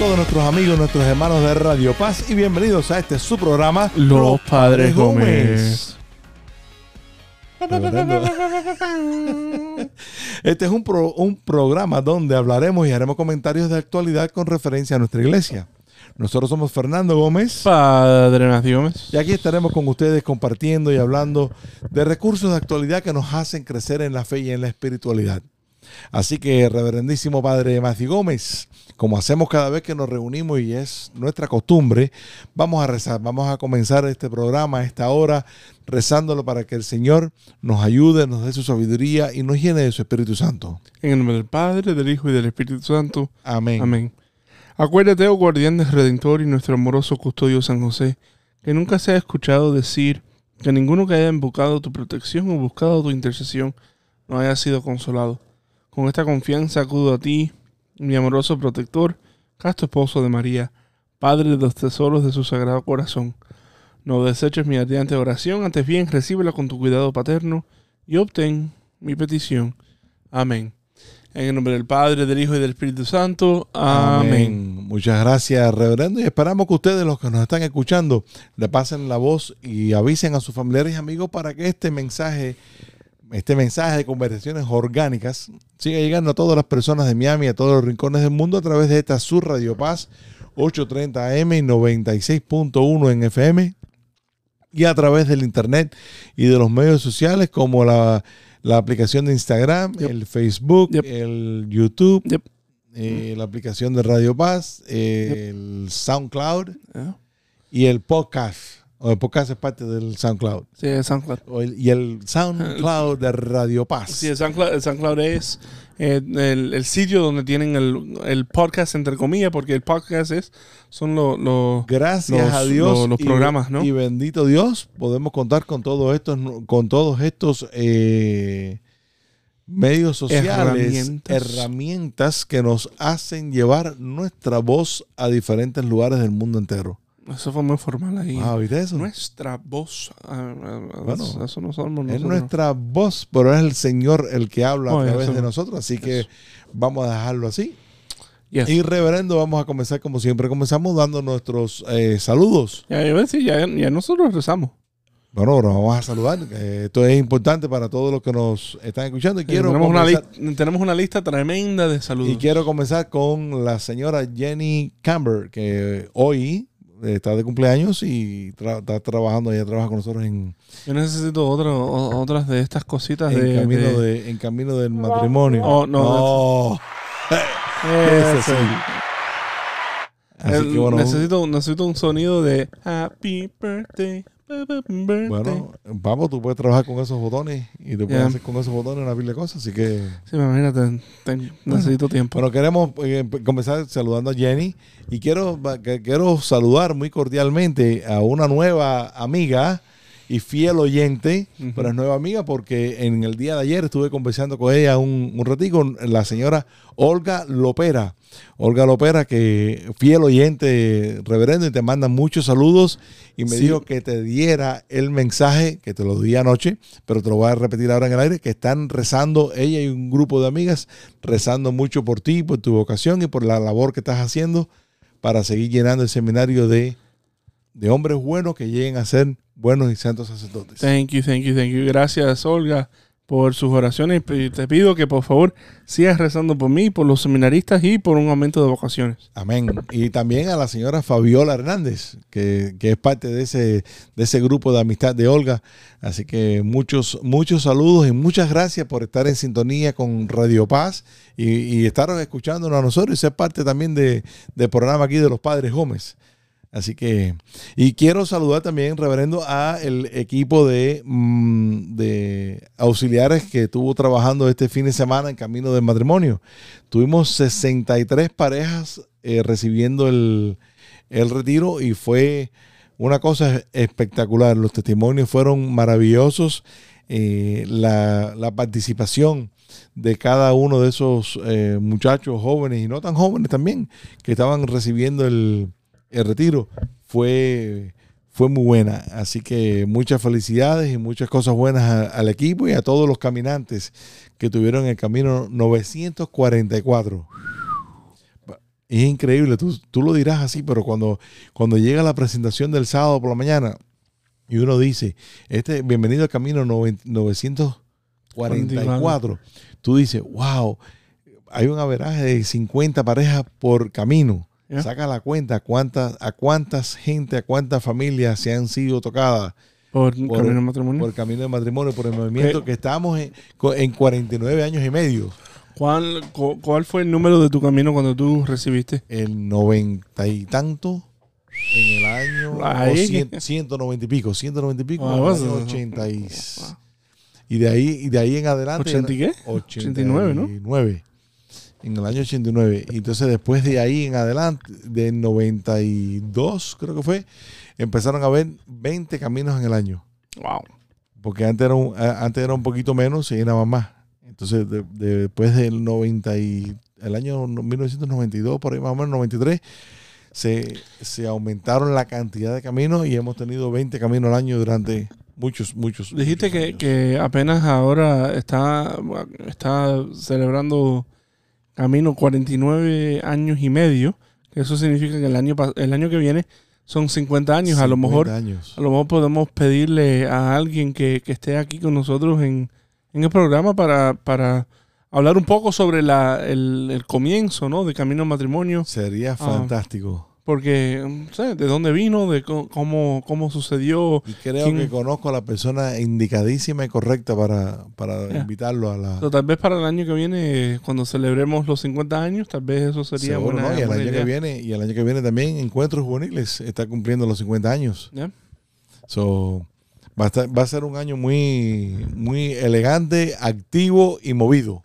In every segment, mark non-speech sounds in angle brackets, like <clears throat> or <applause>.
todos nuestros amigos, nuestros hermanos de Radio Paz y bienvenidos a este su programa Los Padres Gómez. Este es un, pro- un programa donde hablaremos y haremos comentarios de actualidad con referencia a nuestra iglesia. Nosotros somos Fernando Gómez Padre Nací Gómez. y aquí estaremos con ustedes compartiendo y hablando de recursos de actualidad que nos hacen crecer en la fe y en la espiritualidad. Así que, reverendísimo Padre Mati Gómez, como hacemos cada vez que nos reunimos y es nuestra costumbre, vamos a rezar, vamos a comenzar este programa a esta hora rezándolo para que el Señor nos ayude, nos dé su sabiduría y nos llene de su Espíritu Santo. En el nombre del Padre, del Hijo y del Espíritu Santo. Amén. Amén. Acuérdate, oh guardián del Redentor y nuestro amoroso custodio San José, que nunca se ha escuchado decir que ninguno que haya invocado tu protección o buscado tu intercesión no haya sido consolado. Con esta confianza acudo a ti, mi amoroso protector, casto esposo de María, Padre de los tesoros de su sagrado corazón. No deseches mi ardiente oración, antes bien recíbela con tu cuidado paterno y obtén mi petición. Amén. En el nombre del Padre, del Hijo y del Espíritu Santo. Amén. Muchas gracias, reverendo. Y esperamos que ustedes, los que nos están escuchando, le pasen la voz y avisen a sus familiares y amigos para que este mensaje, este mensaje de conversaciones orgánicas, siga llegando a todas las personas de Miami, a todos los rincones del mundo, a través de esta Sur Radio Paz 830 AM y 96.1 en FM y a través del internet y de los medios sociales como la, la aplicación de Instagram, Yep. el Facebook, Yep. el YouTube, Yep. eh, la aplicación de Radio Paz, eh, el SoundCloud Ah, y el podcast. O el podcast es parte del SoundCloud. Sí, el SoundCloud. El- y el SoundCloud de Radio Paz. Sí, el SoundCloud, el SoundCloud es eh, el, el sitio donde tienen el, el podcast, entre comillas, porque el podcast es son los... Gracias los- a Dios los- los y- programas, ¿no? Y bendito Dios, podemos contar con todos estos, con todos estos eh, medios sociales, Herramientas. herramientas que nos hacen llevar nuestra voz a diferentes lugares del mundo entero. Eso fue muy formal ahí. Ah, ¿viste eso? Nuestra voz. ah, ah, Bueno, eso, eso no somos Es nosotros. nuestra voz, pero es el Señor el que habla Oh, a través eso. de nosotros, así que vamos a dejarlo así. Yes. Y reverendo, vamos a comenzar como siempre, comenzamos dando nuestros eh, saludos. Ya, yo decir, ya, ya nosotros rezamos. Bueno, ahora vamos a saludar. eh, esto es importante para todos los que nos están escuchando. Y quiero, tenemos, una comenzar, tenemos una lista tremenda de saludos. y quiero comenzar con la señora Jenny Camber, que hoy está de cumpleaños y tra- está trabajando, ella trabaja con nosotros en, Yo necesito otro, o- otras de estas cositas en de... camino, de- de- en camino del matrimonio. Oh, no, No. Ese <laughs> Ese sí. sí. Así El- que bueno, necesito, necesito un sonido de Happy Birthday. Bueno, vamos, tú puedes trabajar con esos botones y te puedes hacer con esos botones una pila de cosas. Así que, Sí, imagínate, te- necesito tiempo. bueno, queremos eh, comenzar saludando a Jenny y quiero, quiero saludar muy cordialmente a una nueva amiga y fiel oyente, Ujú. pero es nueva amiga porque en el día de ayer estuve conversando con ella un, un ratico, la señora Olga Lopera. Olga Lopera, que fiel oyente, reverendo, y te manda muchos saludos y me Sí. dijo que te diera el mensaje, que te lo di anoche, pero te lo voy a repetir ahora en el aire, que están rezando, ella y un grupo de amigas, rezando mucho por ti, por tu vocación y por la labor que estás haciendo para seguir llenando el seminario de, de hombres buenos que lleguen a ser buenos y santos sacerdotes. Thank you, thank you, thank you. Gracias, Olga, por sus oraciones. Y te pido que por favor sigas rezando por mí, por los seminaristas y por un aumento de vocaciones. Amén. Y también a la señora Fabiola Hernández, que, que es parte de ese, de ese grupo de amistad de Olga. Así que muchos, muchos saludos y muchas gracias por estar en sintonía con Radio Paz y, y estar escuchándonos a nosotros y ser parte también de, del programa aquí de los Padres Gómez. Así que, y quiero saludar también, reverendo, a el equipo de, mm, de auxiliares que estuvo trabajando este fin de semana en camino del matrimonio. Tuvimos 63 parejas eh, recibiendo el, el retiro y fue una cosa espectacular. Los testimonios fueron maravillosos. Eh, la, la participación de cada uno de esos eh, muchachos jóvenes y no tan jóvenes también que estaban recibiendo el, el retiro fue, fue muy buena. Así que muchas felicidades y muchas cosas buenas a- al equipo y a todos los caminantes que tuvieron el camino 944. Es increíble, tú, tú lo dirás así, pero cuando, cuando llega la presentación del sábado por la mañana y uno dice, este, bienvenido al camino noven- 944, tú dices, wow, hay un averaje de 50 parejas por camino. Ya. Saca la cuenta a cuántas, a cuántas gente, a cuántas familias se han sido tocadas Por, Por- camino de matrimonio. por camino de matrimonio, por el movimiento que estamos en, en 49 años y medio. ¿Cuál, cu- ¿Cuál fue el número de tu camino cuando tú recibiste? El 90 y tanto en el año cien- 190 y pico, 190 y pico Ah, en el vas- año 80 y, y de ahí y de ahí en adelante ¿80 y qué? 89, ¿no? 89, En el año 89. Y entonces después de ahí en adelante, de 92 creo que fue, empezaron a haber 20 caminos en el año. Wow. Porque antes era un, antes era un poquito menos, se llenaba más. Entonces, de- de- después del 90 y, el año 1992, por ahí más o menos, 93, se, se aumentaron la cantidad de caminos y hemos tenido 20 caminos al año durante muchos, muchos. Dijiste muchos que, que apenas ahora está, está celebrando Camino 49 años y medio. Eso significa que el año, el año que viene son 50 años. A lo 50 mejor años. a lo mejor podemos pedirle a alguien que, que esté aquí con nosotros en, en el programa para, para hablar un poco sobre la, el, el comienzo ¿no? de Camino al Matrimonio. Sería Ah. Porque, no sé, de dónde vino, de cómo, cómo sucedió. Y creo ¿Quién- que conozco a la persona indicadísima y correcta para, para Ya. invitarlo a la... So, tal vez para el año que viene, cuando celebremos los 50 años, tal vez eso sería Seguro, buena, ¿no? Y el año idea. que viene, y el año que viene también Encuentros Juveniles está cumpliendo los 50 años. ¿Ya? So, va, a estar- va a ser un año muy, muy elegante, activo y movido.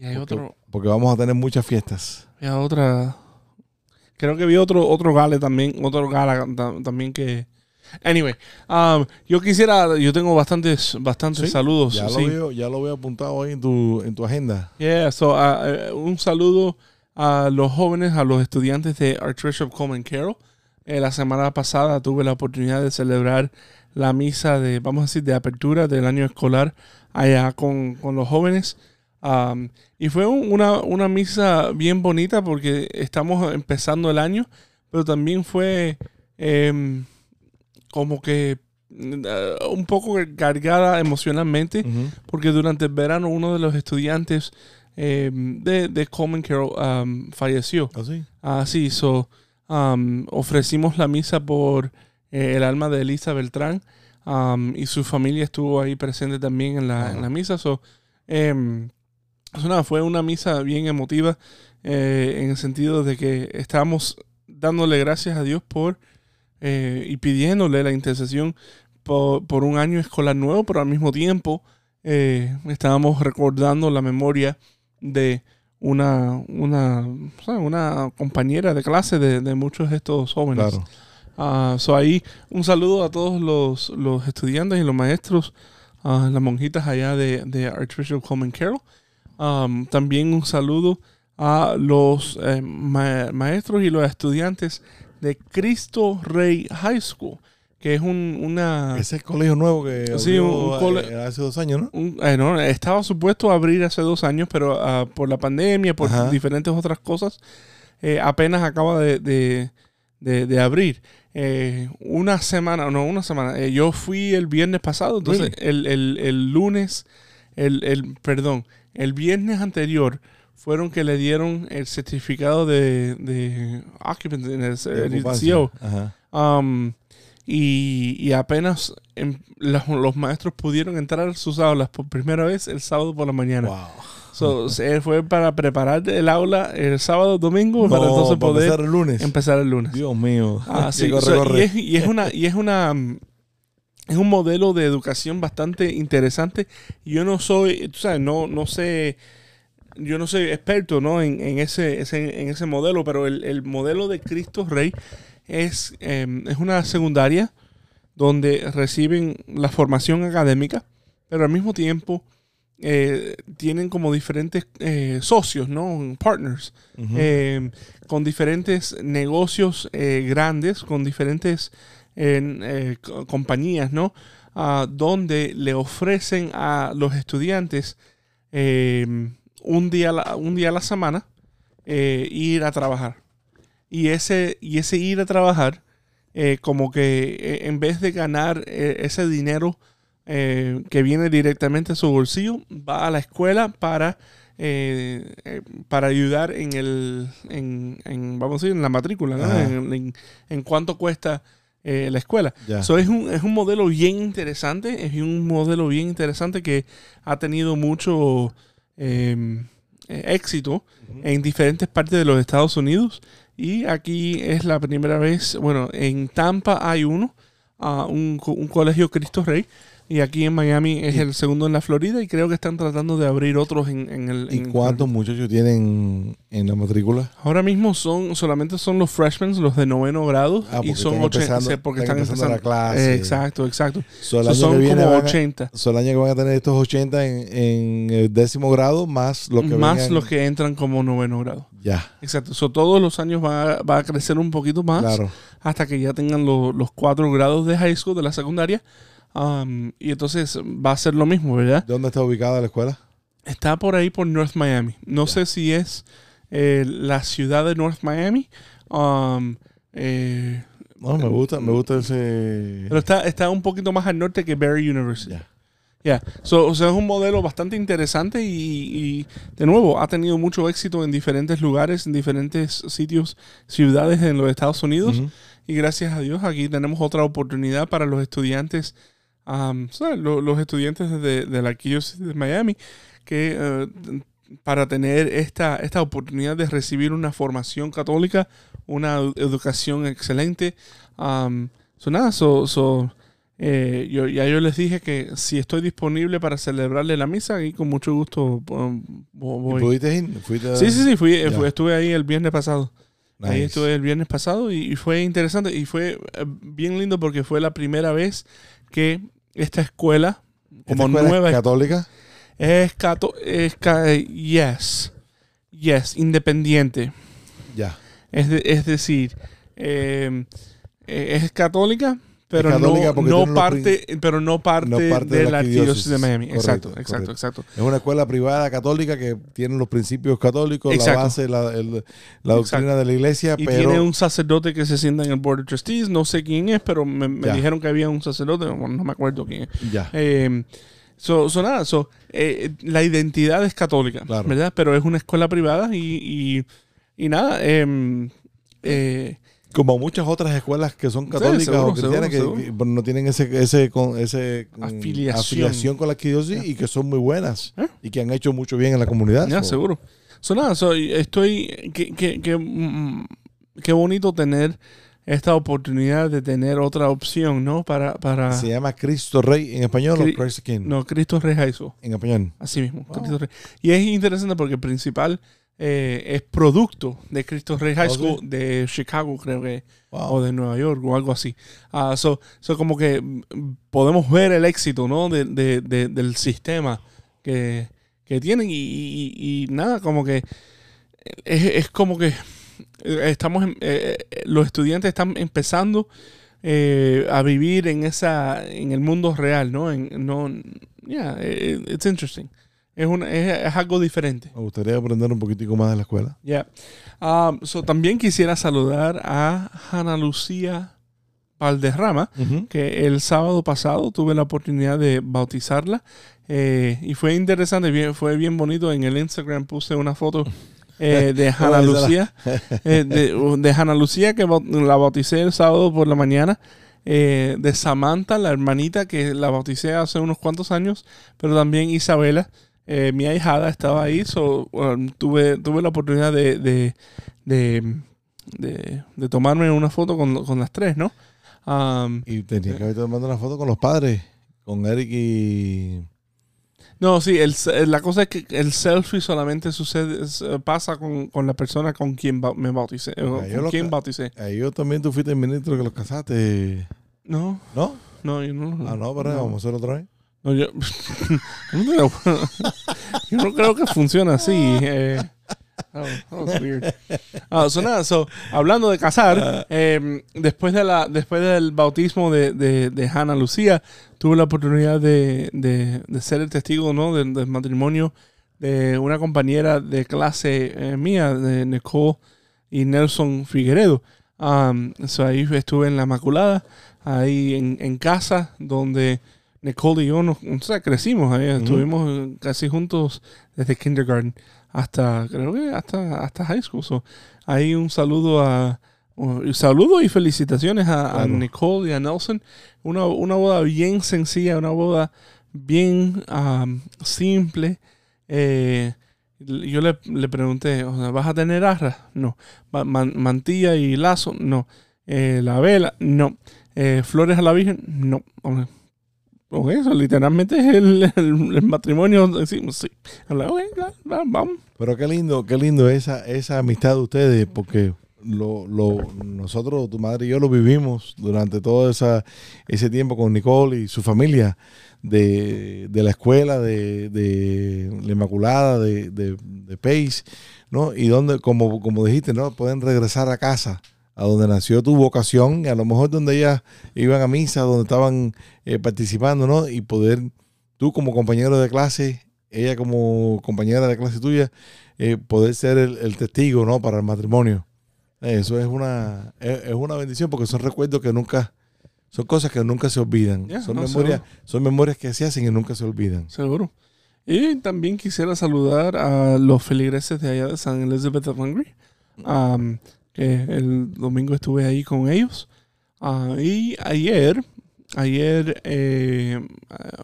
Y hay Porque, otro, porque vamos a tener muchas fiestas. hay otra. Creo que vi otro, otro gala también, otro gala ta- también que. Anyway, um, yo quisiera, yo tengo bastantes, bastantes Sí, saludos. Ya, sí. lo veo, ya lo veo apuntado ahí en tu, en tu agenda. Yeah, so, uh, eh, un saludo a los jóvenes, a los estudiantes de Archbishop Coleman Carroll. Eh, la semana pasada tuve la oportunidad de celebrar la misa de, vamos a decir, de apertura del año escolar allá con, con los jóvenes. Um, y fue un- una, una misa bien bonita porque estamos empezando el año, pero también fue em, como que eh, un poco cargada emocionalmente Ujú. porque durante el verano uno de los estudiantes eh, de, de Coleman Carroll um, falleció. ¿Así? Así, so, um, ofrecimos la misa por eh, el alma de Elisa Beltrán y su familia estuvo ahí presente también en la, Ajá. en la misa. So, nada, fue una misa bien emotiva eh, en el sentido de que estábamos dándole gracias a Dios por eh, y pidiéndole la intercesión por, por un año escolar nuevo, pero al mismo tiempo eh, estábamos recordando la memoria de una, una, una compañera de clase de, de muchos de estos jóvenes. Claro. Ah, so ahí un saludo a todos los, los estudiantes y los maestros, a las monjitas allá de, de Archbishop Coleman Carroll. Um, también un saludo a los eh, ma- maestros y los estudiantes de Cristo Rey High School, que es un, una... Es el colegio nuevo que. Sí, un- un eh, hace dos años, ¿no? un- eh, no, estaba supuesto a abrir hace dos años, pero ah, por la pandemia, por Ajá. diferentes otras cosas, eh, apenas acaba de, de- de- de abrir. Eh, una semana, no, una semana. eh, yo fui el viernes pasado, entonces el, el- el lunes, el, el- perdón, el viernes anterior fueron que le dieron el certificado de, de occupancy, el, De el. CO. Ajá. Um, y, y apenas em, los, los maestros pudieron entrar a sus aulas por primera vez el sábado por la mañana. Wow. So, se fue para preparar el aula el sábado, domingo, para entonces para poder empezar el lunes. empezar el lunes. Dios mío. Ah, <laughs> sí. corre, So, corre. Y, es, y es una, y es una mm, es un modelo de educación bastante interesante. Yo no soy, tú sabes, no, no sé, yo no soy experto ¿no? en, en ese, ese- en ese modelo, pero el, el modelo de Cristo Rey es, eh, es una secundaria donde reciben la formación académica, pero al mismo tiempo eh, tienen como diferentes eh, socios, ¿no? Partners eh, con diferentes negocios eh, grandes, con diferentes eh, eh, co- compañías, ¿no? Ah, donde le ofrecen a los estudiantes eh, un, día a la, un día a la semana eh, ir a trabajar. Y ese, y ese ir a trabajar, eh, como que eh, en vez de ganar eh, ese dinero que viene directamente a su bolsillo, va a la escuela para, eh, eh, para ayudar en el, en, en, vamos a decir, en la matrícula, ¿no? En, en- en cuánto cuesta eh, la escuela. So, es, un, es un modelo bien interesante, es un modelo bien interesante que ha tenido mucho eh, eh, éxito en diferentes partes de los Estados Unidos. Y aquí es la primera vez, bueno, en Tampa hay uno, un, co- un colegio Cristo Rey. Y aquí en Miami es el segundo en la Florida y creo que están tratando de abrir otros en, en el... ¿Y en- cuántos muchachos tienen en la matrícula? Ahora mismo son solamente son los freshmen, los de noveno grado, Ah, y son están 80, empezando- sí, porque están están empezando la empezando. clase. Eh, exacto, exacto. So, el So, son viene como van a- 80. so, el año que van a tener estos 80 en, en el décimo grado, más los que más vengan- los que entran como noveno grado. Ya, Exacto. So, todos los años va, a- va a crecer un poquito más claro. hasta que ya tengan lo- los cuatro grados de high school, de la secundaria. Um, y entonces va a ser lo mismo, ¿verdad? ¿Dónde está ubicada la escuela? Está por ahí por North Miami. No sé si es eh, la ciudad de North Miami. um, eh, No, me gusta, me gusta ese... pero está, está un poquito más al norte que Barry University. Ya. Ya, So, o sea, es un modelo bastante interesante y, y, de nuevo ha tenido mucho éxito en diferentes lugares, en diferentes sitios, ciudades en los Estados Unidos. Y gracias a Dios aquí tenemos otra oportunidad para los estudiantes, ¿sabes? Lo- los estudiantes de, de la Arquidiócesis de Miami, que eh, para tener esta, esta oportunidad de recibir una formación católica, una edu- educación excelente. am, so nada, so, so, eh, yo, ya yo les dije que si estoy disponible para celebrarle la misa, y con mucho gusto um, vo- ¿Y voy. pudiste ir? ¿Fuiste a- Sí, sí, sí, fui, Ya. fui- estuve ahí el viernes pasado. Ahí Nice. estuve el viernes pasado y, y fue interesante y fue eh, bien lindo porque fue la primera vez que esta escuela, ¿Esta como escuela es nueva, católica? es, cato, es ca- eh, yes, yes, independiente. Ya. Es, de- es decir, eh, eh, es católica, pero no, no los parte, pero no parte, no parte de, de la arquidiócesis de. Miami. exacto, Correcto, exacto, correcto. exacto. Es una escuela privada católica que tiene los principios católicos, Exacto. la base, la, el- la doctrina de la iglesia, Y pero tiene un sacerdote que se sienta en el Board of Trustees, no sé quién es, pero me, me dijeron que había un sacerdote, bueno, no me acuerdo quién es. ya. Eh, so, so nada, so, eh, la identidad es católica, Claro. ¿verdad? Pero es una escuela privada y, y, y nada, em, eh, Como muchas otras escuelas que son católicas seguro, o cristianas seguro, que, no tienen ese, ese, con, ese mm, Afiliación. afiliación con la arquidiócesis y que son muy buenas ¿Eh? y que han hecho mucho bien en la comunidad. ya, So, seguro. So, nada, so, estoy, que, que, que, mm, qué bonito tener esta oportunidad de tener otra opción, ¿no? Para, para Se llama Cristo Rey en español Cri- o Christ King no, Cristo Rey School. en español. Así mismo, Wow. Cristo Rey. Y es interesante porque el principal eh, es producto de Cristo Rey High Oh, School de Chicago, creo que, Wow. o de Nueva York o algo así. Ah, so, so como que mm, podemos ver el éxito, ¿no? De, de- de- del sistema que, que tienen y, y- y nada, como que es, es como que eh, estamos, en- eh, eh, los estudiantes están empezando eh, a vivir en esa, en el mundo real, ¿no? En, no, yeah, it's interesting. Es, una, es, es algo diferente. Me gustaría aprender un poquitico más de la escuela. Yeah. Um, so, también quisiera saludar a Ana Lucía Valderrama, que el sábado pasado tuve la oportunidad de bautizarla eh, y fue interesante, bien, fue bien bonito. En el Instagram puse una foto <laughs> eh, de Ana Lucía, <laughs> eh, de, de Ana Lucía que la bauticé el sábado por la mañana. eh, de Samantha, la hermanita que la bauticé hace unos cuantos años, pero también Isabela, eh, mi ahijada estaba ahí, so, um, tuve, tuve la oportunidad de, de, de, de- de tomarme una foto con, con las tres, ¿no? Um, Y tenía que haber tomado una foto con los padres, con Eric y... no, sí, el, la cosa es que el selfie solamente sucede, eh, pasa con, con la persona con quien ba- me bauticé. yo con quien bauticé. a ellos también tú fuiste el ministro que los casaste, No, ¿no? no, yo no. Ah, no, pero no. vamos a hacerlo otra vez. No, yo, <laughs> <laughs> yo no creo, que funcione así. Eh, oh, that was weird. Ah, so nada, so, hablando de casar, eh, después, de la, después del bautismo de, de, de Hannah Lucía, tuve la oportunidad de, de, de ser el testigo ¿no? del, del matrimonio de una compañera de clase eh, mía, de Nicole y Nelson Figueredo. Um, so ahí estuve en la Maculada, ahí en, en casa, donde Nicole y yo nos, o sea, crecimos ahí, estuvimos casi juntos desde kindergarten hasta, creo que hasta, hasta high school. So, ahí un saludo a, un saludo y felicitaciones a. Nicole y a Nelson. Una, una boda bien sencilla, una boda bien um, simple. Eh, yo le, le pregunté, o sea, ¿vas a tener arras? No. Ma- man- ¿Mantilla y lazo? No. Eh, ¿La vela? No. Eh, ¿Flores a la Virgen? No. Ok, eso literalmente es el, el- matrimonio. Decimos, sí. Habla, ok, ya, va, vamos. Pero qué lindo, qué lindo esa, esa amistad de ustedes, porque lo, lo, nosotros, tu madre y yo lo vivimos durante todo esa, ese tiempo con Nicole y su familia de, de la escuela, de, de la Inmaculada, de, de, de Pace, ¿no? Y donde, como, como dijiste, ¿no? Pueden regresar a casa, a donde nació tu vocación, a lo mejor donde ellas iban a misa, donde estaban eh, participando, ¿no? Y poder, tú como compañero de clase, ella como compañera de clase tuya, eh, poder ser el, el testigo, ¿no? Para el matrimonio. Eso es una, es, es una bendición porque son recuerdos que nunca, son cosas que nunca se olvidan. Son, no, memorias, seguro. son memorias que se hacen y nunca se olvidan. Seguro. Y también quisiera saludar a los feligreses de allá de San Elizabeth of Hungary. um, que el domingo estuve ahí con ellos. Ah, y ayer, ayer, eh, ah,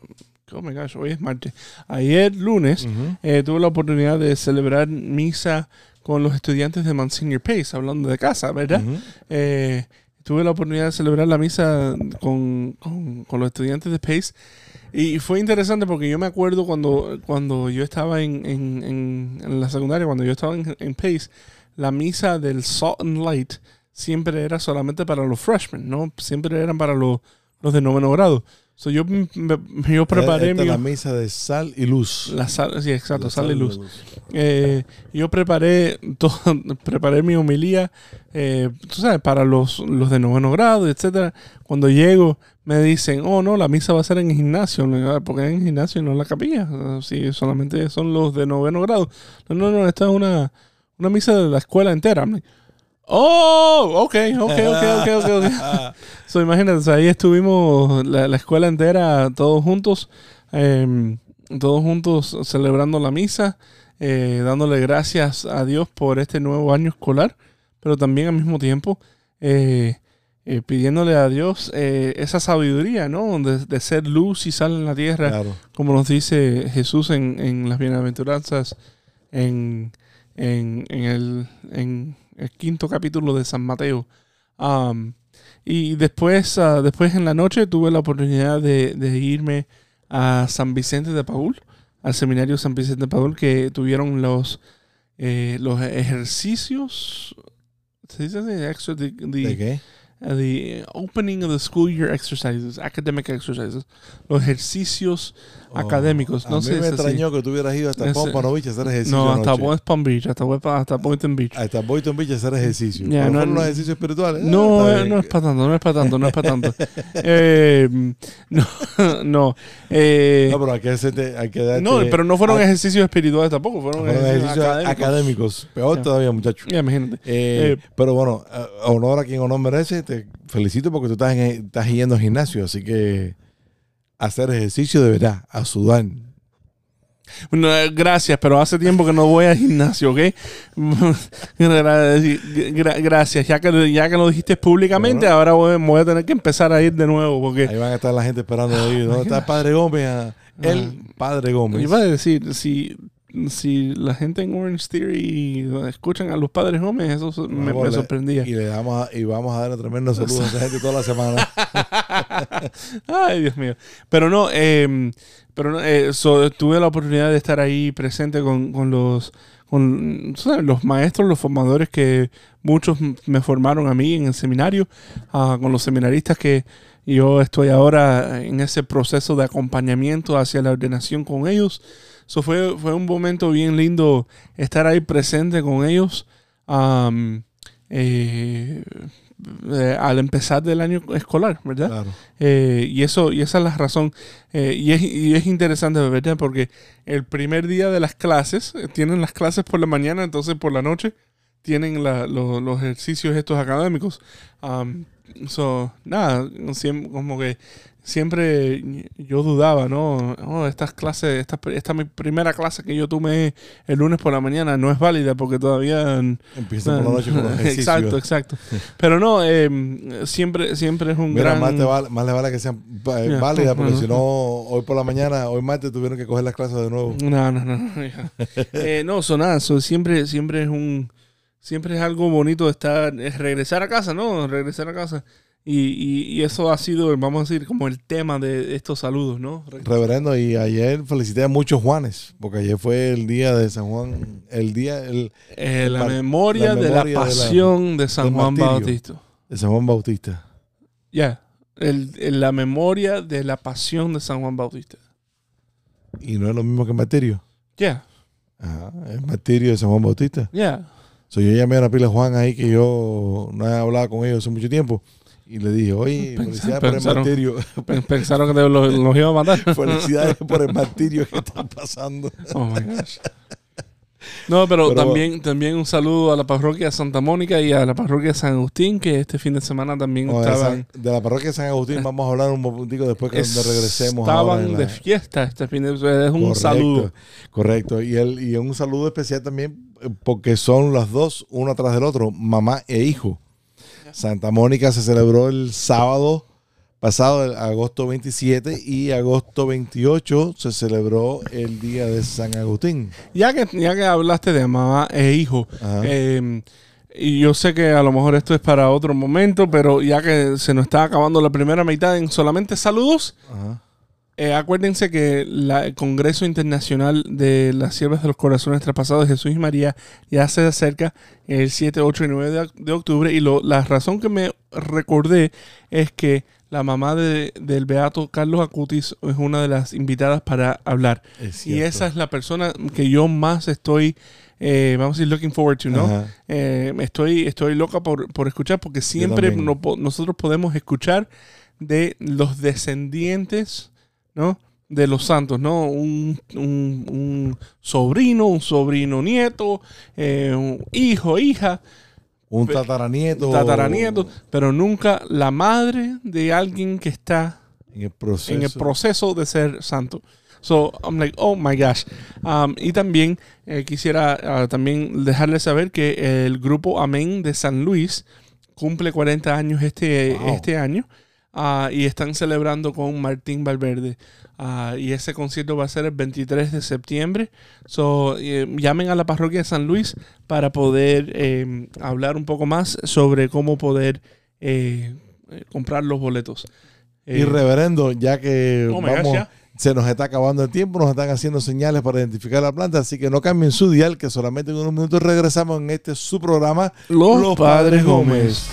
oh my gosh, hoy es martes. Ayer, lunes, eh, tuve la oportunidad de celebrar misa con los estudiantes de Monsignor Pace, hablando de casa, ¿verdad? Eh, tuve la oportunidad de celebrar la misa con, con- con los estudiantes de Pace. Y fue interesante porque yo me acuerdo cuando, cuando yo estaba en, en- en- en la secundaria, cuando yo estaba en, en Pace, la misa del Salt and Light siempre era solamente para los freshmen, ¿no? Siempre eran para los, los de noveno grado. So yo, me- yo preparé Esta mi... es la misa de sal y luz. La sal, sí, exacto, La sal y luz. luz. Eh, yo preparé todo, <laughs> preparé mi homilía, eh, tú sabes, para los, los de noveno grado, etcétera. Cuando llego, me dicen, oh no, la misa va a ser en el gimnasio, "Ah, porque en el gimnasio y no en la capilla. Ah, Sí, solamente son los de noveno grado. No, no, no, esta es una, una misa de la escuela entera. I'm like, Oh, ok, ok, ok, ok, ok. ok. <laughs> <laughs> So, imagínate, ahí estuvimos la, la escuela entera, todos juntos, eh, todos juntos celebrando la misa, eh, dándole gracias a Dios por este nuevo año escolar, pero también al mismo tiempo eh, eh, pidiéndole a Dios esa sabiduría, ¿no? De, de ser luz y sal en la tierra, Claro. como nos dice Jesús en, en las bienaventuranzas, en, en, en el, en el quinto capítulo de San Mateo. Um, y después, ah, después en la noche tuve la oportunidad de, de irme a San Vicente de Paul, al seminario San Vicente de Paul, que tuvieron los, eh, los ejercicios. ¿Se dice así? Extra- the- the- ¿De qué? uh, the opening of the school year exercises, academic exercises, los ejercicios Oh, académicos. A No mí sé me extrañó que tú hubieras ido hasta Ese- Pompanovich a hacer ejercicio. No, hasta. West Beach, hasta, West- hasta Boynton Beach. Hasta Boynton Beach a hacer ejercicio. ¿Pero no, fueron los ejercicios espirituales? Ah, No, está eh, no es para tanto, no es para tanto, no es para tanto. <laughs> Eh, no, <laughs> no. eh, No, pero hay que, hacerte, hay que darte... no, pero no fueron ejercicios espirituales tampoco, fueron, fueron ejercicios, académicos. académicos. Peor Ya. todavía, muchacho. Ya, imagínate. Eh, Eh, pero bueno, a- a honor a quien honor merece. Te felicito porque tú estás, en- estás yendo al gimnasio. Así que hacer ejercicio de verdad, a sudar. No, eh, gracias, pero hace tiempo que no voy al gimnasio, ¿ok? <laughs> Gra- gra- gracias. Ya que, ya que lo dijiste públicamente, ahora voy, voy a tener que empezar a ir de nuevo porque... Ahí van a estar la gente esperando ahí. ¿Dónde está el Padre Gómez? Ah, El Padre Gómez. Iba a decir, si, si la gente en Orange Theory escuchan a los padres Gómez, eso so- me, sorprendía. Y le damos a- y vamos a dar un tremendo saludo a esa gente toda la semana. <laughs> Ay, Dios mío. Pero no, eh, pero no, eh, so, tuve la oportunidad de estar ahí presente con, con los con ¿sabes? los maestros, los formadores que muchos me formaron a mí en el seminario, ah, con los seminaristas que yo estoy ahora en ese proceso de acompañamiento hacia la ordenación con ellos. So fue, fue un momento bien lindo estar ahí presente con ellos. eh, eh, al empezar del año escolar, ¿verdad? Claro. Eh, y eso y esa es la razón. Y, es, y es interesante, ¿verdad? Porque el primer día de las clases, tienen las clases por la mañana, entonces por la noche tienen la- lo- los ejercicios estos académicos. Um, so, nada, siem- como que siempre yo dudaba, ¿no? Oh, estas clases, esta, esta mi primera clase que yo tomé el lunes por la mañana no es válida porque todavía Empieza por la noche con los. <laughs> Exacto, exacto. Pero no, eh, siempre, siempre es un Mira, gran... más, te vale, más le vale que sean eh, Ya. válidas, porque Ujú. si no, hoy por la mañana, hoy martes, tuvieron que coger las clases de nuevo. No, no, no. no. <laughs> Eh, no, son nada. so, siempre, siempre es un... Siempre es algo bonito estar... Es regresar a casa, ¿no? Regresar a casa. Y, y, y eso ha sido, vamos a decir, como el tema de estos saludos, ¿no? Reverendo, y ayer felicité a muchos Juanes, porque ayer fue el día de San Juan, el día el, Eh, la memoria la de la memoria de la- pasión de San Juan martirio. Bautista. de San Juan Bautista. Ya. El- la memoria de la pasión de San Juan Bautista. Y no es lo mismo que martirio. Ya. Ajá, el martirio de San Juan Bautista. Ya. So, yo llamé a una pila Juan ahí que yo no he hablado con ellos hace mucho tiempo. Y le dije, oye, <laughs> felicidades por el martirio. <laughs> Pen- Pensaron que los, los iba a matar. <laughs> felicidades por el martirio que está pasando. Oh my gosh. No, pero, Pero- también, también un saludo a la parroquia Santa Mónica y a la parroquia San Agustín, que este fin de semana también O de, estaban, de la parroquia San Agustín vamos a hablar un momentico después que regresemos. estaban la- de fiesta este fin de semana. Es un Correcto, saludo. Correcto. Y, el, y un saludo especial también porque son las dos, uno atrás del otro, mamá e hijo. Santa Mónica se celebró el sábado pasado, el agosto 27, y agosto 28 se celebró el día de San Agustín. Ya que, ya que hablaste de mamá e hijo, eh, y yo sé que a lo mejor esto es para otro momento, pero ya que se nos está acabando la primera mitad en solamente saludos, Ajá. Eh, acuérdense que la- el Congreso Internacional de las Siervas de los Corazones Traspasados de Jesús y María ya se acerca el 7, 8 y 9 de, oc- de octubre. Y lo- la razón que me recordé es que la mamá de- del Beato Carlos Acutis es una de las invitadas para hablar. Es Y esa es la persona que yo más estoy, eh, vamos a decir, looking forward to, ¿no? Eh, estoy, estoy loca por, por escuchar porque siempre no nosotros podemos escuchar de los descendientes, ¿no? De los santos, ¿no? Un, un- un sobrino, un sobrino nieto, eh, un hijo, hija, Un tataranieto. tataranieto, pero nunca la madre de alguien que está En el proceso. en el proceso de ser santo. So, I'm like, oh my gosh. Um, y también eh, quisiera ah, también dejarles saber que el grupo Amén de San Luis cumple 40 años este, Wow. este año ah, y están celebrando con Martín Valverde. Ah, y ese concierto va a ser el 23 de septiembre. So, eh, llamen a la parroquia de San Luis para poder eh, hablar un poco más sobre cómo poder eh, eh, comprar los boletos. Y Eh, reverendo, ya que Oh gosh, se nos está acabando el tiempo, nos están haciendo señales para identificar la planta, así que no cambien su dial, que solamente en unos minutos regresamos en este su programa, Los Padres Gómez.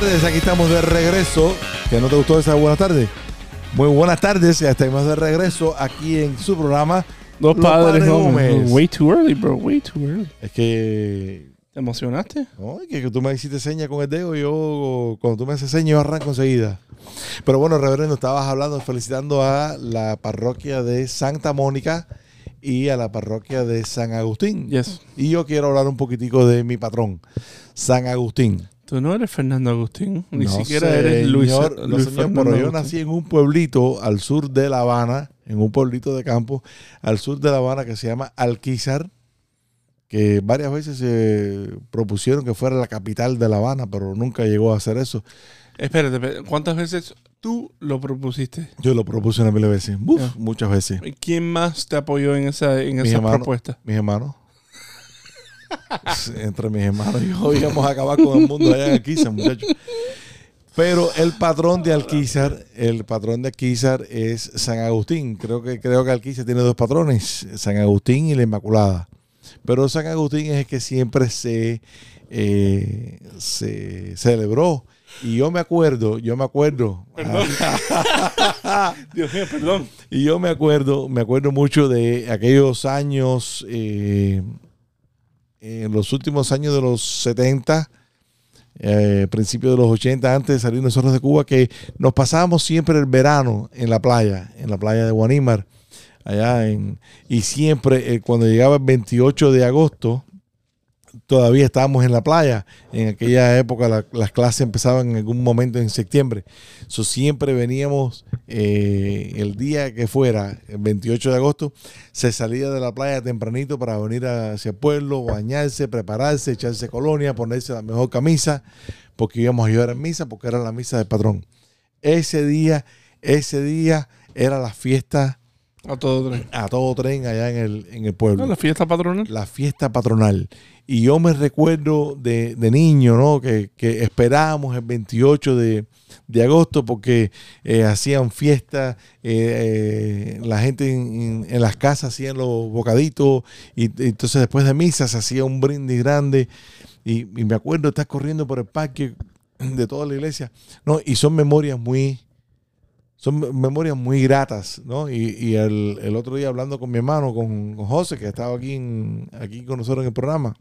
Tardes, aquí estamos de regreso. ¿Que no te gustó esa buena tarde? Muy buenas tardes, ya estamos de regreso aquí en su programa. Los padres, Padres Gómez. Gómez. Way too early, bro. Way too early. Es que, ¿Te emocionaste? no, es que, que tú me hiciste seña con el dedo y yo, cuando tú me haces seña, yo arranco enseguida. Pero bueno, reverendo, estabas hablando, felicitando a la parroquia de Santa Mónica y a la parroquia de San Agustín. Yes. Y yo quiero hablar un poquitico de mi patrón, San Agustín. Tú no eres Fernando Agustín. Ni No, siquiera eres Luis, no, Luis señor, pero yo nací en un pueblito al sur de La Habana, en un pueblito de campo, al sur de La Habana que se llama Alquizar, que varias veces se propusieron que fuera la capital de La Habana, pero nunca llegó a hacer eso. Espérate, ¿cuántas veces tú lo propusiste? Yo lo propuse una mil veces, Uf, muchas veces. ¿Y ¿Quién más te apoyó en esa, en Mis esa hermanos. propuesta? Mis hermanos. Entre mis hermanos y yo íbamos a acabar con el mundo allá en Alquizar, muchachos. Pero el patrón de Alquizar, el patrón de Alquizar es San Agustín. Creo que, creo que Alquizar tiene dos patrones, San Agustín y la Inmaculada. Pero San Agustín es el que siempre se, eh, se celebró. Y yo me acuerdo, yo me acuerdo. Perdón. <laughs> Dios mío, perdón. Y yo me acuerdo, me acuerdo mucho de aquellos años, eh, en los últimos años de los 70, eh, principios de los 80, antes de salir nosotros de Cuba, que nos pasábamos siempre el verano en la playa, en la playa de Guanímar, allá en, y siempre eh, cuando llegaba el 28 de agosto, todavía estábamos en la playa. En aquella época la- las clases empezaban en algún momento en septiembre. So, siempre veníamos eh, el día que fuera, el 28 de agosto, se salía de la playa tempranito para venir hacia el pueblo, bañarse, prepararse, echarse colonia, ponerse la mejor camisa, porque íbamos a ayudar en misa, porque era la misa del patrón. Ese día, ese día era la fiesta A todo tren. a todo tren allá en el, en el pueblo Ah, la fiesta patronal. la fiesta patronal. Y yo me recuerdo de, de niño, ¿no? Que, que esperábamos el 28 de, de agosto porque eh, hacían fiesta, eh, eh, la gente en, en- las casas hacían los bocaditos y, entonces después de misa se hacía un brindis grande y, me acuerdo estar corriendo por el parque de toda la iglesia, ¿no? Y son memorias muy, son me- memorias muy gratas, ¿no? Y, y el, el otro día hablando con mi hermano, con, con José, que estaba aquí, en- aquí con nosotros en el programa,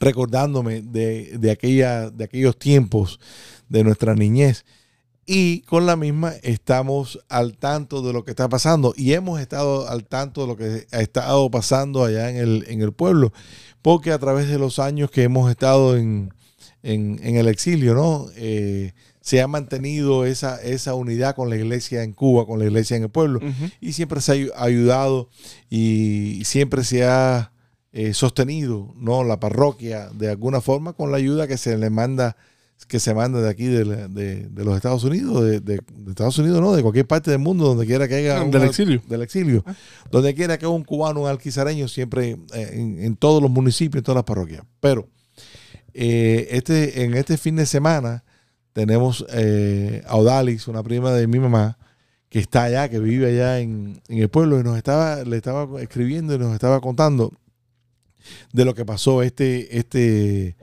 recordándome de, de, aquella, de aquellos tiempos de nuestra niñez. Y con la misma estamos al tanto de lo que está pasando y hemos estado al tanto de lo que ha estado pasando allá en el, en el pueblo, porque a través de los años que hemos estado en, en, en el exilio, ¿no? Eh, se ha mantenido esa, esa unidad con la iglesia en Cuba, con la iglesia en el pueblo y siempre se ha ayu- ayudado y siempre se ha eh, sostenido no la parroquia de alguna forma con la ayuda que se le manda que se manda de aquí de, de- de los Estados Unidos de, de- Estados Unidos no de cualquier parte del mundo donde quiera que haya Ah, un del exilio. del exilio. Donde quiera que haya un cubano un alquizareño siempre eh, en, en todos los municipios en todas las parroquias. Pero eh, este en este fin de semana tenemos eh, a Odalis, una prima de mi mamá, que está allá, que vive allá en, en el pueblo, y nos estaba, le estaba escribiendo y nos estaba contando de lo que pasó este, este,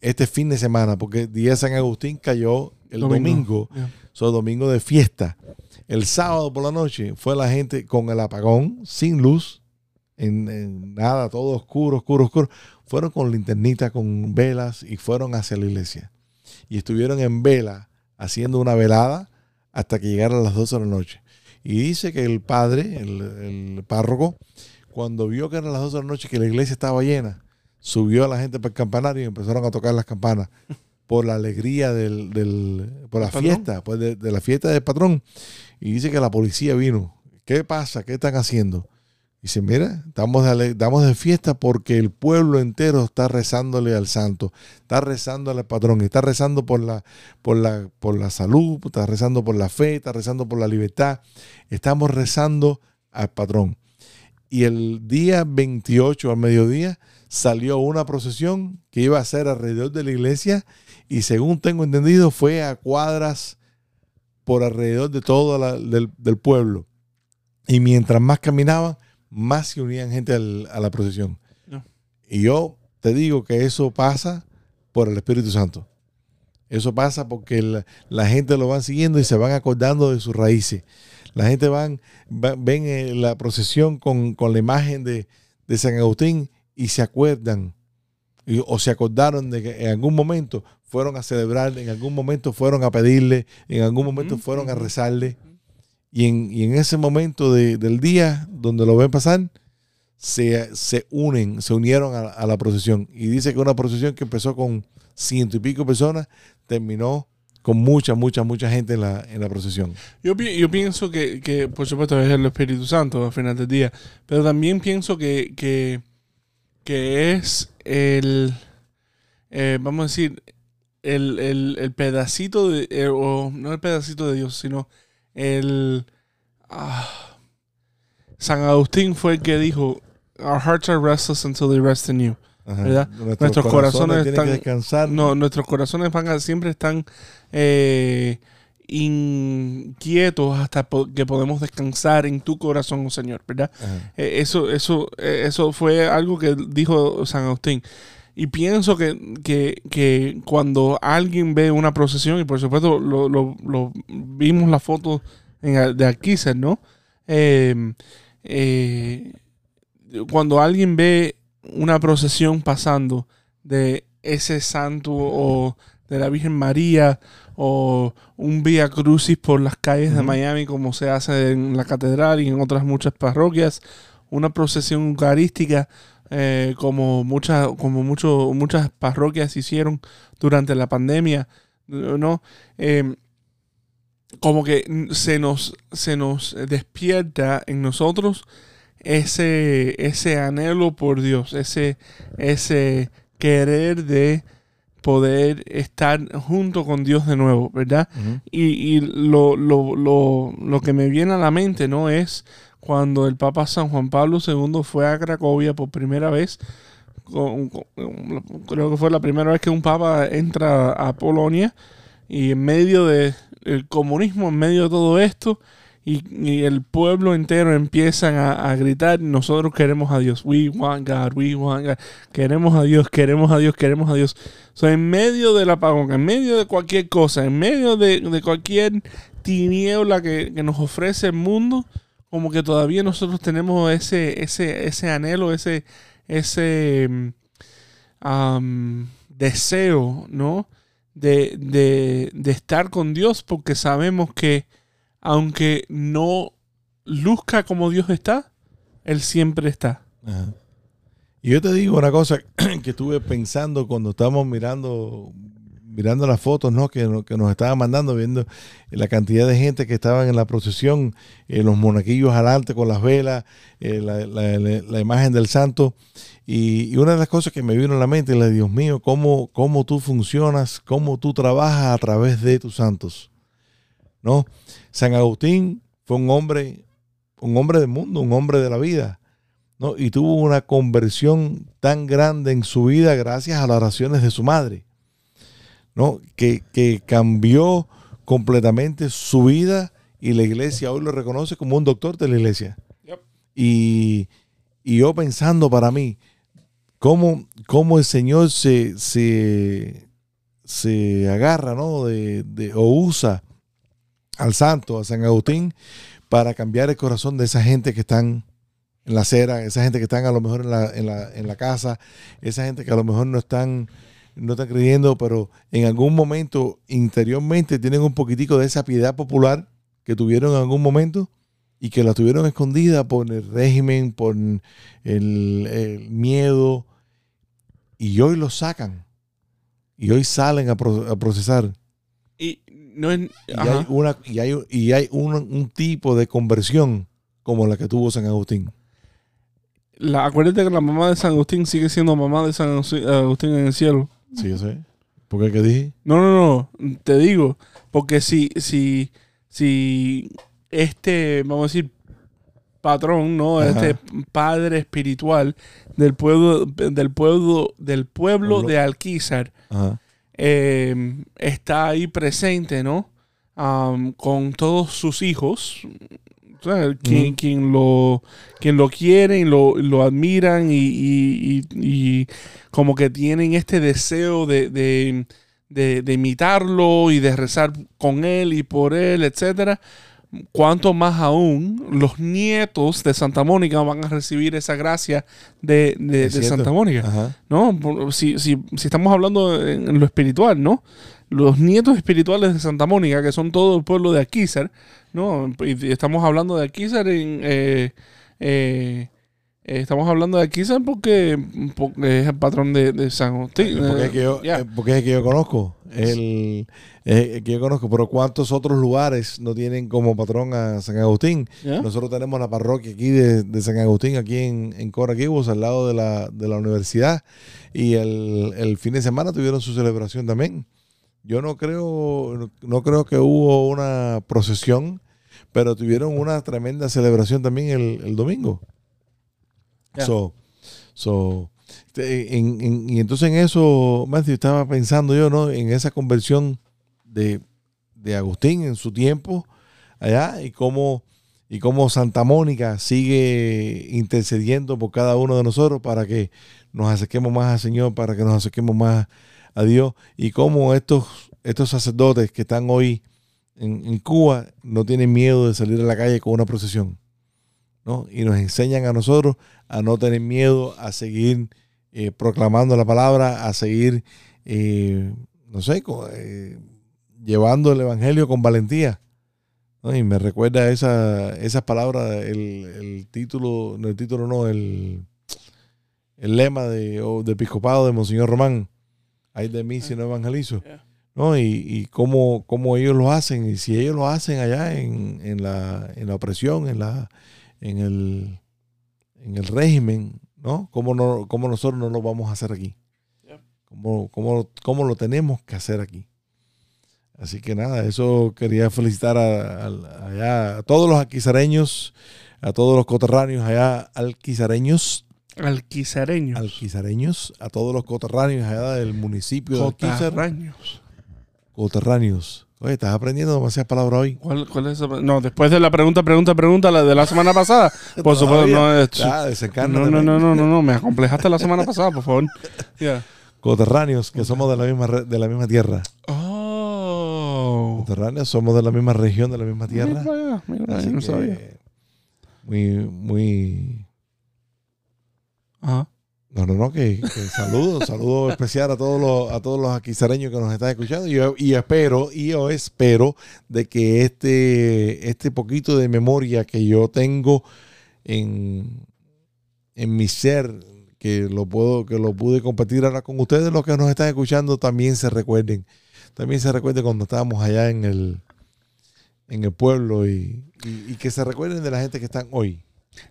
este fin de semana, porque el día de San Agustín cayó el domingo, so, domingo de fiesta. El sábado por la noche fue la gente con el apagón, sin luz, en, en nada, todo oscuro, oscuro, oscuro. Fueron con linternita, con velas y fueron hacia la iglesia. Y estuvieron en vela, haciendo una velada hasta que llegaron las 12 de la noche. Y dice que el padre, el, el párroco, cuando vio que eran las 12 de la noche, que la iglesia estaba llena, subió a la gente para el campanario y empezaron a tocar las campanas por la alegría del, del- por la fiesta, pues de, de la fiesta del patrón. Y dice que la policía vino. ¿Qué pasa? ¿Qué están haciendo? Dice, mira, estamos de, ale- estamos de fiesta porque el pueblo entero está rezándole al santo, está rezando al patrón, está rezando por la, por la, por la salud, está rezando por la fe, está rezando por la libertad. Estamos rezando al patrón. Y el día 28 al mediodía salió una procesión que iba a ser alrededor de la iglesia y según tengo entendido fue a cuadras por alrededor de todo la- del, del pueblo. Y mientras más caminaban, más se unían gente al- a la procesión. Y yo te digo que eso pasa por el Espíritu Santo. Eso pasa porque la, la gente lo va siguiendo y se van acordando de sus raíces. La gente van, va- ven eh, la procesión con, con la imagen de, de San Agustín y se acuerdan y- o se acordaron de que en algún momento fueron a celebrar, en algún momento fueron a pedirle, en algún momento fueron a rezarle. Y en, y en ese momento de- del día donde lo ven pasar, se, se unen, se unieron a, a la procesión. Y dice que una procesión que empezó con ciento y pico personas, terminó con mucha, mucha, mucha gente en la, en la procesión. Yo, yo pienso que, que, por supuesto, es el Espíritu Santo al final del día, pero también pienso que, que, que es el, eh, vamos a decir, el, el, el pedacito de, eh, o no el pedacito de Dios, sino el... ah, San Agustín fue el que dijo, Our hearts are restless until they rest in you. Nuestros, Nuestros corazones están- que descansar. No, nuestros corazones van a- siempre están eh, inquietos hasta po- que podemos descansar en tu corazón, oh Señor, ¿verdad? Eh, eso, eso, eh, eso fue algo que dijo San Agustín. Y pienso que, que, que cuando alguien ve una procesión, y por supuesto lo, lo- lo- vimos la foto en, de Alquizar, ¿no? Cuando alguien ve una procesión pasando de ese santo o de la Virgen María o un Vía Crucis por las calles de. Miami como se hace en la catedral y en otras muchas parroquias, una procesión eucarística eh, como muchas como mucho, muchas parroquias hicieron durante la pandemia, ¿no? Eh, como que se nos, se nos despierta en nosotros ese, ese anhelo por Dios, ese, ese querer de poder estar junto con Dios de nuevo, ¿verdad? Y, y lo, lo, lo, lo que me viene a la mente, ¿no? Es cuando el Papa San Juan Pablo II fue a Cracovia por primera vez. con- con- creo que fue la primera vez que un Papa entra a Polonia y en medio del comunismo, en medio de todo esto, y, el pueblo entero empiezan a, gritar, nosotros queremos a Dios, we want God, we want God, queremos a Dios, queremos a Dios, queremos a Dios. So, en medio del apagón, en medio de cualquier cosa, en medio de, cualquier tiniebla que, nos ofrece el mundo, como que todavía nosotros tenemos ese, ese, ese anhelo, ese, ese mm, deseo, ¿no? De, de estar con Dios, porque sabemos que aunque no luzca como Dios está, Él siempre está. Y yo te digo una cosa <clears throat> que estuve pensando cuando estábamos mirando mirando las fotos ¿no? que, no- que nos estaban mandando, viendo la cantidad de gente que estaban en la procesión, eh, los monaquillos adelante con las velas, eh, la, imagen del santo. Y, una de las cosas que me vino a la mente, la Dios mío, cómo, cómo tú funcionas, cómo tú trabajas a través de tus santos. ¿No? San Agustín fue un hombre, un hombre del mundo, un hombre de la vida. ¿no? Y tuvo una conversión tan grande en su vida gracias a las oraciones de su madre, ¿no? Que, que cambió completamente su vida y la iglesia hoy lo reconoce como un doctor de la iglesia. Yep. Y, y yo pensando para mí, cómo, cómo el Señor se, se, se agarra, ¿no? De, de- o usa al santo, a San Agustín, para cambiar el corazón de esa gente que están en la acera, esa gente que están a lo mejor en la, en la, en la casa, esa gente que a lo mejor no están, no están creyendo, pero en algún momento interiormente tienen un poquitico de esa piedad popular que tuvieron en algún momento y que la tuvieron escondida por el régimen, por el, miedo, y hoy lo sacan. Y hoy salen a procesar. Y no es. Y hay, una, y hay, y hay un, un tipo de conversión como la que tuvo San Agustín. La- acuérdate que la mamá de San Agustín sigue siendo mamá de San Agustín en el cielo. Sí, yo sé. ¿Por qué que dije? No, no, no. Te digo. Porque si, si, si este, vamos a decir, patrón, ¿no? Ajá. Este padre espiritual del pueblo, del pueblo, del pueblo Pueblo. de Alquizar, Ajá. Eh, está ahí presente, ¿no? Con todos sus hijos. O sea, quien, quien lo, quien lo quieren, lo, lo admiran y, y- y- y como que tienen este deseo de, de- de, de imitarlo y de rezar con él y por él, etcétera, cuanto más aún los nietos de Santa Mónica van a recibir esa gracia de, de- Es de cierto. Santa Mónica. Ajá. ¿no? Si, si estamos hablando en lo espiritual, ¿no? Los nietos espirituales de Santa Mónica, que son todo el pueblo de Aquízar, ¿no? Y estamos hablando de Aquízar en... eh, eh, eh, estamos hablando de Aquízar porque, porque es el patrón de, de San Agustín. Porque es que yo, ya. porque es el que yo conozco. El, es el que yo conozco. Pero ¿cuántos otros lugares no tienen como patrón a San Agustín? Nosotros tenemos la parroquia aquí de, de San Agustín, aquí en, en Coraquibos, al lado de la, de la universidad. Y el, el fin de semana tuvieron su celebración también. Yo no creo, no creo que hubo una procesión, pero tuvieron una tremenda celebración también el, el domingo. Ya. So, so, en- en- y entonces en eso, Matthew, estaba pensando yo, ¿no? En esa conversión de, de Agustín en su tiempo allá y cómo, y cómo Santa Mónica sigue intercediendo por cada uno de nosotros para que nos acerquemos más al Señor, para que nos acerquemos más a Dios y cómo estos, estos sacerdotes que están hoy en, en Cuba no tienen miedo de salir a la calle con una procesión. ¿No? Y nos enseñan a nosotros a no tener miedo, a seguir eh, proclamando la palabra, a seguir, eh, no sé, eh, llevando el Evangelio con valentía. ¿no? Y me recuerda esa, esas palabras, el, el título, no el título no, el, el lema de, de episcopado de Monseñor Román, hay de mí si no evangelizo. ¿no? Y, y cómo, cómo ellos lo hacen, y si ellos lo hacen allá en, en, la, en la opresión, en, la, en, el, en el régimen, ¿no? ¿Cómo, no, cómo nosotros no lo vamos a hacer aquí? ¿Cómo, cómo, cómo lo tenemos que hacer aquí? Así que nada, eso quería felicitar a, a- allá a todos los alquizareños, a todos los coterráneos allá alquizareños, Alquizareños. alquizareños, a todos los coterráneos allá del municipio de Alquizar, Cotarraños. coterráneos. Oye, estás aprendiendo demasiadas palabras hoy. ¿Cuál, cuál es esa? No, después de la pregunta, pregunta, pregunta, la de la semana pasada. <laughs> Por supuesto, no es. Desencárnate, No, no, no, no, no, no, me acomplejaste la semana pasada, por favor. <laughs> Ya. Coterráneos, que somos de la misma de la misma tierra. Oh. Coterráneos, somos de la misma región, de la misma tierra. Mira mira Así no que, sabía. muy, muy. Ajá. No, no, no, que, que saludo, <laughs> saludo especial a todos los, a todos los aquizareños que nos están escuchando. Y yo, y espero, y yo espero de que este, este poquito de memoria que yo tengo en, en mi ser, que lo puedo, que lo pude compartir ahora con ustedes, los que nos están escuchando, también se recuerden. También se recuerden cuando estábamos allá en el, en el pueblo y, y- y que se recuerden de la gente que están hoy,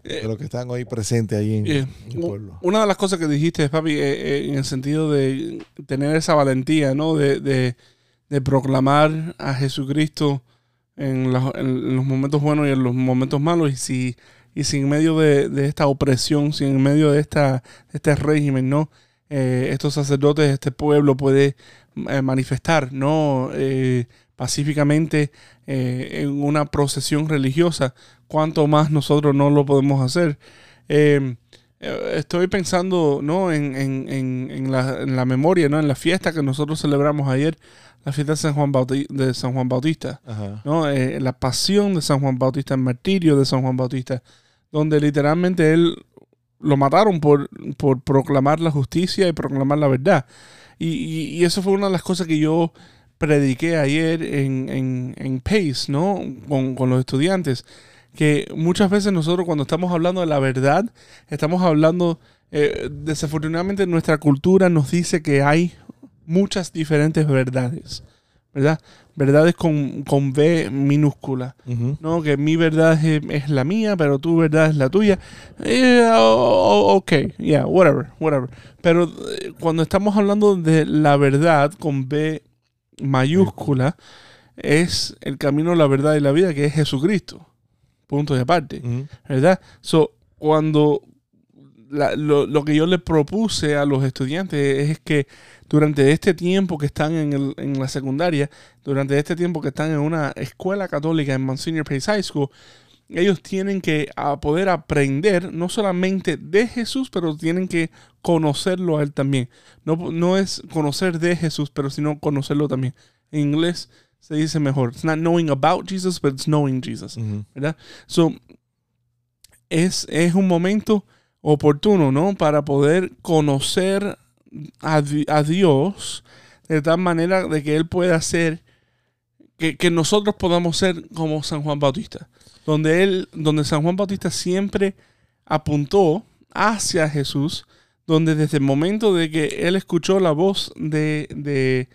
de los que están hoy presentes ahí en, Eh, en el pueblo. Una de las cosas que dijiste, papi, eh, eh, en el sentido de tener esa valentía, ¿no? De, de- de proclamar a Jesucristo en, la- en los momentos buenos y en los momentos malos. Y si, y si en medio de, de esta opresión, si en medio de, esta, este régimen, ¿no? Eh, estos sacerdotes, este pueblo puede eh, manifestar, ¿no? Pacíficamente eh, en una procesión religiosa, cuánto más nosotros no lo podemos hacer. Eh, eh, estoy pensando ¿no? en, en- en- en la, en la memoria, ¿no? en la fiesta que nosotros celebramos ayer, la fiesta de San Juan, Bauti- de San Juan Bautista. Ajá. ¿no? Eh, la pasión de San Juan Bautista, el martirio de San Juan Bautista, donde literalmente él lo mataron por, por proclamar la justicia y proclamar la verdad. Y, y- y eso fue una de las cosas que yo prediqué ayer en, en, en Pace, ¿no? Con, con los estudiantes. Que muchas veces nosotros cuando estamos hablando de la verdad, estamos hablando, eh, desafortunadamente nuestra cultura nos dice que hay muchas diferentes verdades, ¿verdad? Verdades con, con B minúscula. Ujú. No, que mi verdad es, es la mía, pero tu verdad es la tuya. Eh, ok, yeah, whatever, whatever. Pero eh, cuando estamos hablando de la verdad con B mayúscula, es el camino, la verdad y la vida, que es Jesucristo. Punto de aparte. ¿verdad? So, cuando la- lo, lo que yo le propuse a los estudiantes es que durante este tiempo que están en, el- en la secundaria, durante este tiempo que están en una escuela católica en Monsignor Pace High School, ellos tienen que a poder aprender no solamente de Jesús, pero tienen que conocerlo a Él también. No, no es conocer de Jesús, pero sino conocerlo también. En inglés se dice mejor. It's not knowing about Jesus, but it's knowing Jesus. ¿verdad? So, es, es un momento oportuno, ¿no? Para poder conocer a, a Dios de tal manera de que Él pueda ser, que, que nosotros podamos ser como San Juan Bautista. Donde Él, donde San Juan Bautista siempre apuntó hacia Jesús, donde desde el momento de que Él escuchó la voz de, de,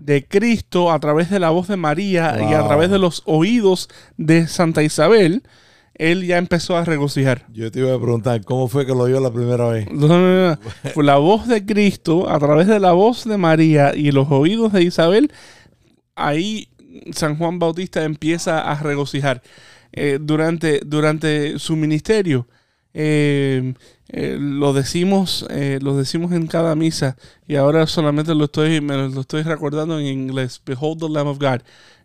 de Cristo a través de la voz de María y a través de los oídos de Santa Isabel, él ya empezó a regocijar. Yo te iba a preguntar, ¿cómo fue que lo oyó la primera vez? No, no, no, no. Fue la voz de Cristo a través de la voz de María y los oídos de Isabel. Ahí San Juan Bautista empieza a regocijar eh, durante, durante su ministerio. eh, eh, lo decimos eh, lo decimos en cada misa y ahora solamente lo estoy me lo estoy recordando en inglés behold the lamb of God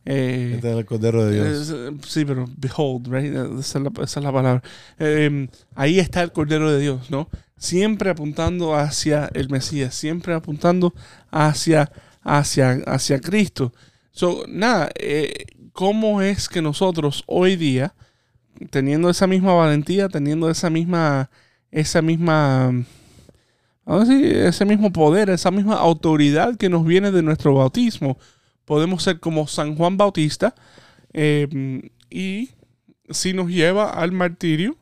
Eh, Este es el Cordero de Dios. eh, sí, pero behold, right? Esa es la, esa es la palabra. Eh, ahí está el Cordero de Dios, ¿no? Siempre apuntando hacia el Mesías, siempre apuntando hacia, hacia, hacia Cristo. So, nada, eh, ¿cómo es que nosotros hoy día, teniendo esa misma valentía, teniendo esa misma, esa misma, decir, ese mismo poder, esa misma autoridad que nos viene de nuestro bautismo, podemos ser como San Juan Bautista eh, y si nos lleva al martirio,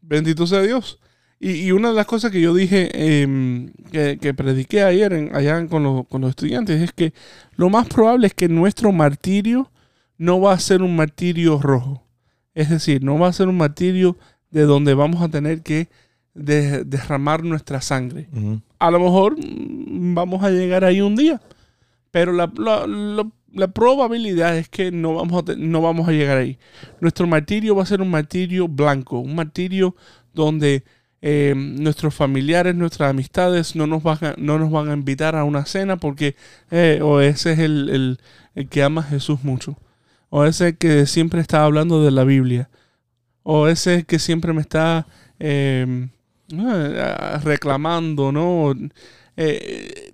bendito sea Dios. Y, una de las cosas que yo dije, eh, que, prediqué ayer en- allá con los estudiantes, es que lo más probable es que nuestro martirio no va a ser un martirio rojo. Es decir, no va a ser un martirio de donde vamos a tener que de- derramar nuestra sangre a lo mejor mm, vamos a llegar ahí un día. Pero la, la- la- la probabilidad es que no vamos, a no vamos a llegar ahí. Nuestro martirio va a ser un martirio blanco, un martirio donde eh, nuestros familiares, nuestras amistades no nos, van a, no nos van a invitar a una cena porque eh, o ese es el, el- el que ama a Jesús mucho. O ese que siempre está hablando de la Biblia. O ese que siempre me está eh, reclamando, ¿no? Eh,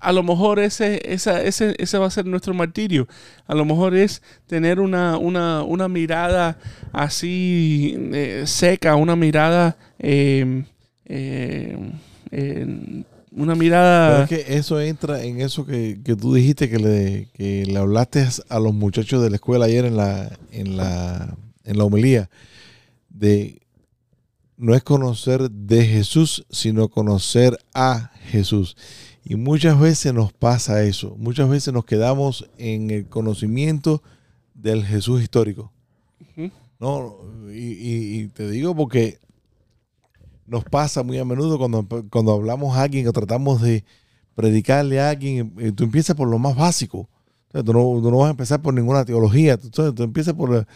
a lo mejor ese, esa, ese, ese va a ser nuestro martirio. A lo mejor es tener una, una, una mirada así eh, seca, una mirada... eh, una Pero mirada... es que eso entra en eso que, que tú dijiste que le, que le hablaste a los muchachos de la escuela ayer en la, en la, en la homilía. De no es conocer de Jesús, sino conocer a Jesús. Y muchas veces nos pasa eso. Muchas veces nos quedamos en el conocimiento del Jesús histórico. No, y, y- y te digo porque nos pasa muy a menudo cuando, cuando hablamos a alguien o tratamos de predicarle a alguien, tú empiezas por lo más básico. Tú, no, tú no vas a empezar por ninguna teología, tú, tú- empiezas por,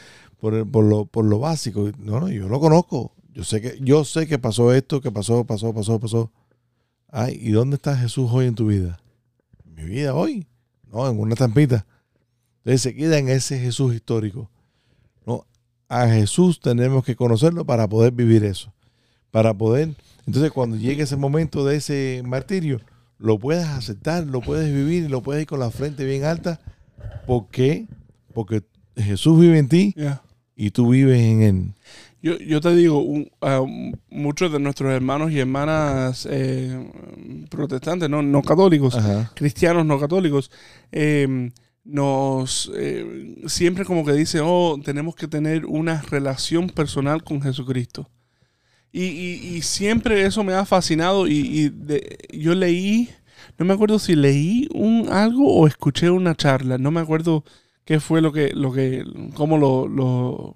por, por lo, por lo básico. No, no, yo lo conozco. Yo sé que yo sé que pasó esto, que pasó, pasó, pasó, pasó. Ay, ¿y dónde está Jesús hoy en tu vida? ¿En mi vida hoy? No, en una estampita. Entonces se queda en ese Jesús histórico. No, a Jesús tenemos que conocerlo para poder vivir eso. Para poder, entonces cuando llegue ese momento de ese martirio, lo puedes aceptar, lo puedes vivir lo puedes ir con la frente bien alta. ¿Por qué? Porque Jesús vive en ti Yeah. y tú vives en él. Yo, yo te digo, ah, muchos de nuestros hermanos y hermanas eh, protestantes, no, no católicos, Ajá. cristianos no católicos, eh, nos eh, siempre como que dicen, oh, tenemos que tener una relación personal con Jesucristo. Y, y- y siempre eso me ha fascinado y, y de- yo leí, no me acuerdo si leí un algo o escuché una charla, no me acuerdo qué fue lo que, lo que, cómo lo, lo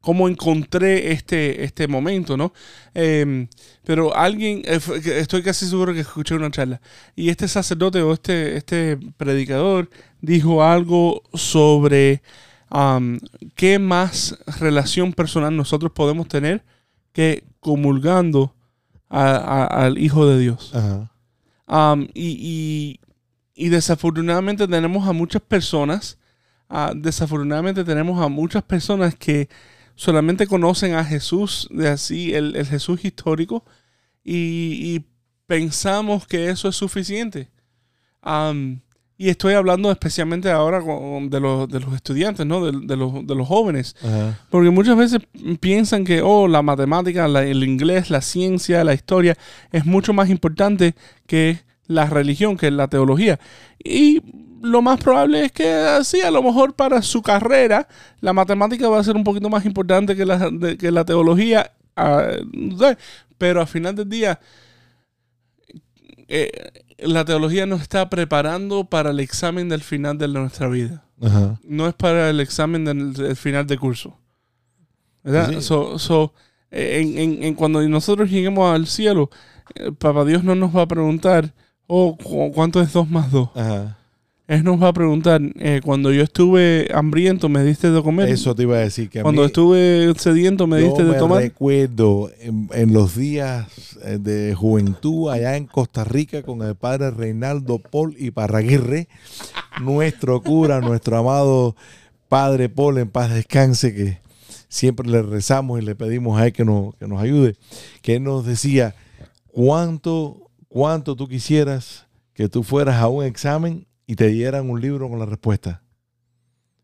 cómo encontré este, este momento, ¿no? Eh, pero alguien, eh, estoy casi seguro que escuché una charla, y este sacerdote o este, este predicador dijo algo sobre qué más relación personal nosotros podemos tener que comulgando a- a- al Hijo de Dios. Ajá. Um, y, y- y desafortunadamente tenemos a muchas personas, ah, desafortunadamente tenemos a muchas personas que solamente conocen a Jesús de así, el, el Jesús histórico, y, y pensamos que eso es suficiente. Am, y estoy hablando especialmente ahora con- de, los, de los estudiantes, ¿no? De, de los, de los jóvenes. Ajá. Porque muchas veces piensan que, oh, la matemática, la- el inglés, la ciencia, la historia es mucho más importante que la religión, que la teología. Y lo más probable es que así, a lo mejor para su carrera, la matemática va a ser un poquito más importante que la, de- que la teología. ah, pero al final del día, eh, la teología nos está preparando para el examen del final de nuestra vida Ajá. no es para el examen del, del final de curso. ¿Verdad? Sí. So- so, eh, en, en- en cuando nosotros lleguemos al cielo, eh, Papá Dios no nos va a preguntar, oh, cu- ¿cuánto es 2 más 2? Ajá. Él nos va a preguntar, eh, cuando yo estuve hambriento, ¿me diste de comer? Eso te iba a decir que a cuando mí- estuve sediento, ¿me diste de me tomar? recuerdo en, en los días eh, de juventud allá en Costa Rica con el padre Reinaldo Paul y Parraguirre, nuestro cura, <laughs> nuestro amado padre Paul en paz descanse, que siempre le rezamos y le pedimos a él que nos, que nos ayude, que él nos decía, ¿cuánto, cuánto tú quisieras que tú fueras a un examen y te dieran un libro con la respuesta?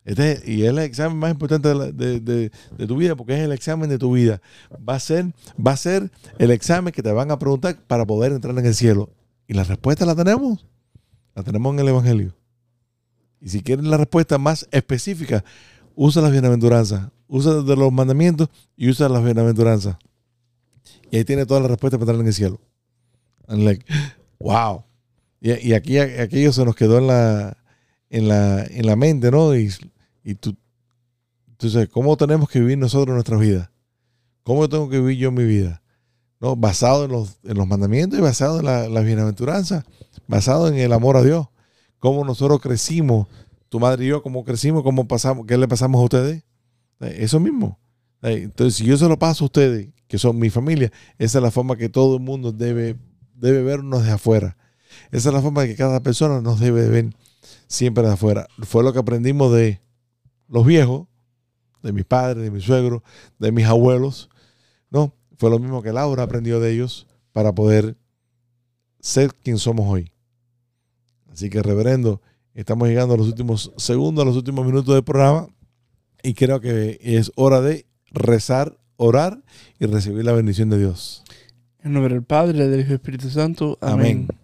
Este, y es el examen más importante de, de- de- tu vida, porque es el examen de tu vida. Va a, ser, va a ser el examen que te van a preguntar para poder entrar en el cielo. Y la respuesta la tenemos. La tenemos en el Evangelio. Y si quieres la respuesta más específica, usa las bienaventuranzas. Usa de los mandamientos y usa las bienaventuranzas. Y ahí tiene toda la respuesta para entrar en el cielo. And like, wow. Y, aquí aquello se nos quedó en la, en la, en la mente, ¿no? Y, y tú, entonces, ¿cómo tenemos que vivir nosotros nuestra vida? ¿Cómo tengo que vivir yo mi vida? ¿No? Basado en los, en los mandamientos y basado en la, las bienaventuranzas, basado en el amor a Dios. ¿Cómo nosotros crecimos? Tu madre y yo, ¿cómo crecimos? ¿Cómo pasamos? ¿Qué le pasamos a ustedes? Eso mismo. Entonces, si yo se lo paso a ustedes, que son mi familia, esa es la forma que todo el mundo debe, debe vernos de afuera. Esa es la forma que cada persona nos debe ver siempre de afuera. Fue lo que aprendimos de los viejos, de mis padres, de mis suegros, de mis abuelos. No, fue lo mismo que Laura aprendió de ellos para poder ser quien somos hoy. Así que, reverendo, estamos llegando a los últimos segundos, a los últimos minutos del programa y creo que es hora de rezar, orar y recibir la bendición de Dios. En nombre del Padre, del Hijo y del Espíritu Santo. Amén. Amén.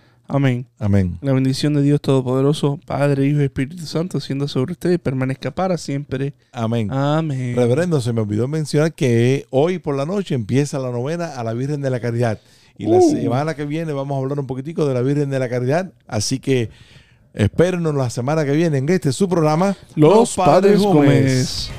Amén. Amén. La bendición de Dios Todopoderoso, Padre, Hijo y Espíritu Santo, siendo sobre usted y permanezca para siempre. Amén. Amén. Reverendo, se me olvidó mencionar que hoy por la noche empieza la novena a la Virgen de la Caridad. Y la Uh. semana que viene vamos a hablar un poquitico de la Virgen de la Caridad. Así que espérenos la semana que viene en este su programa, Los Padres Gómez.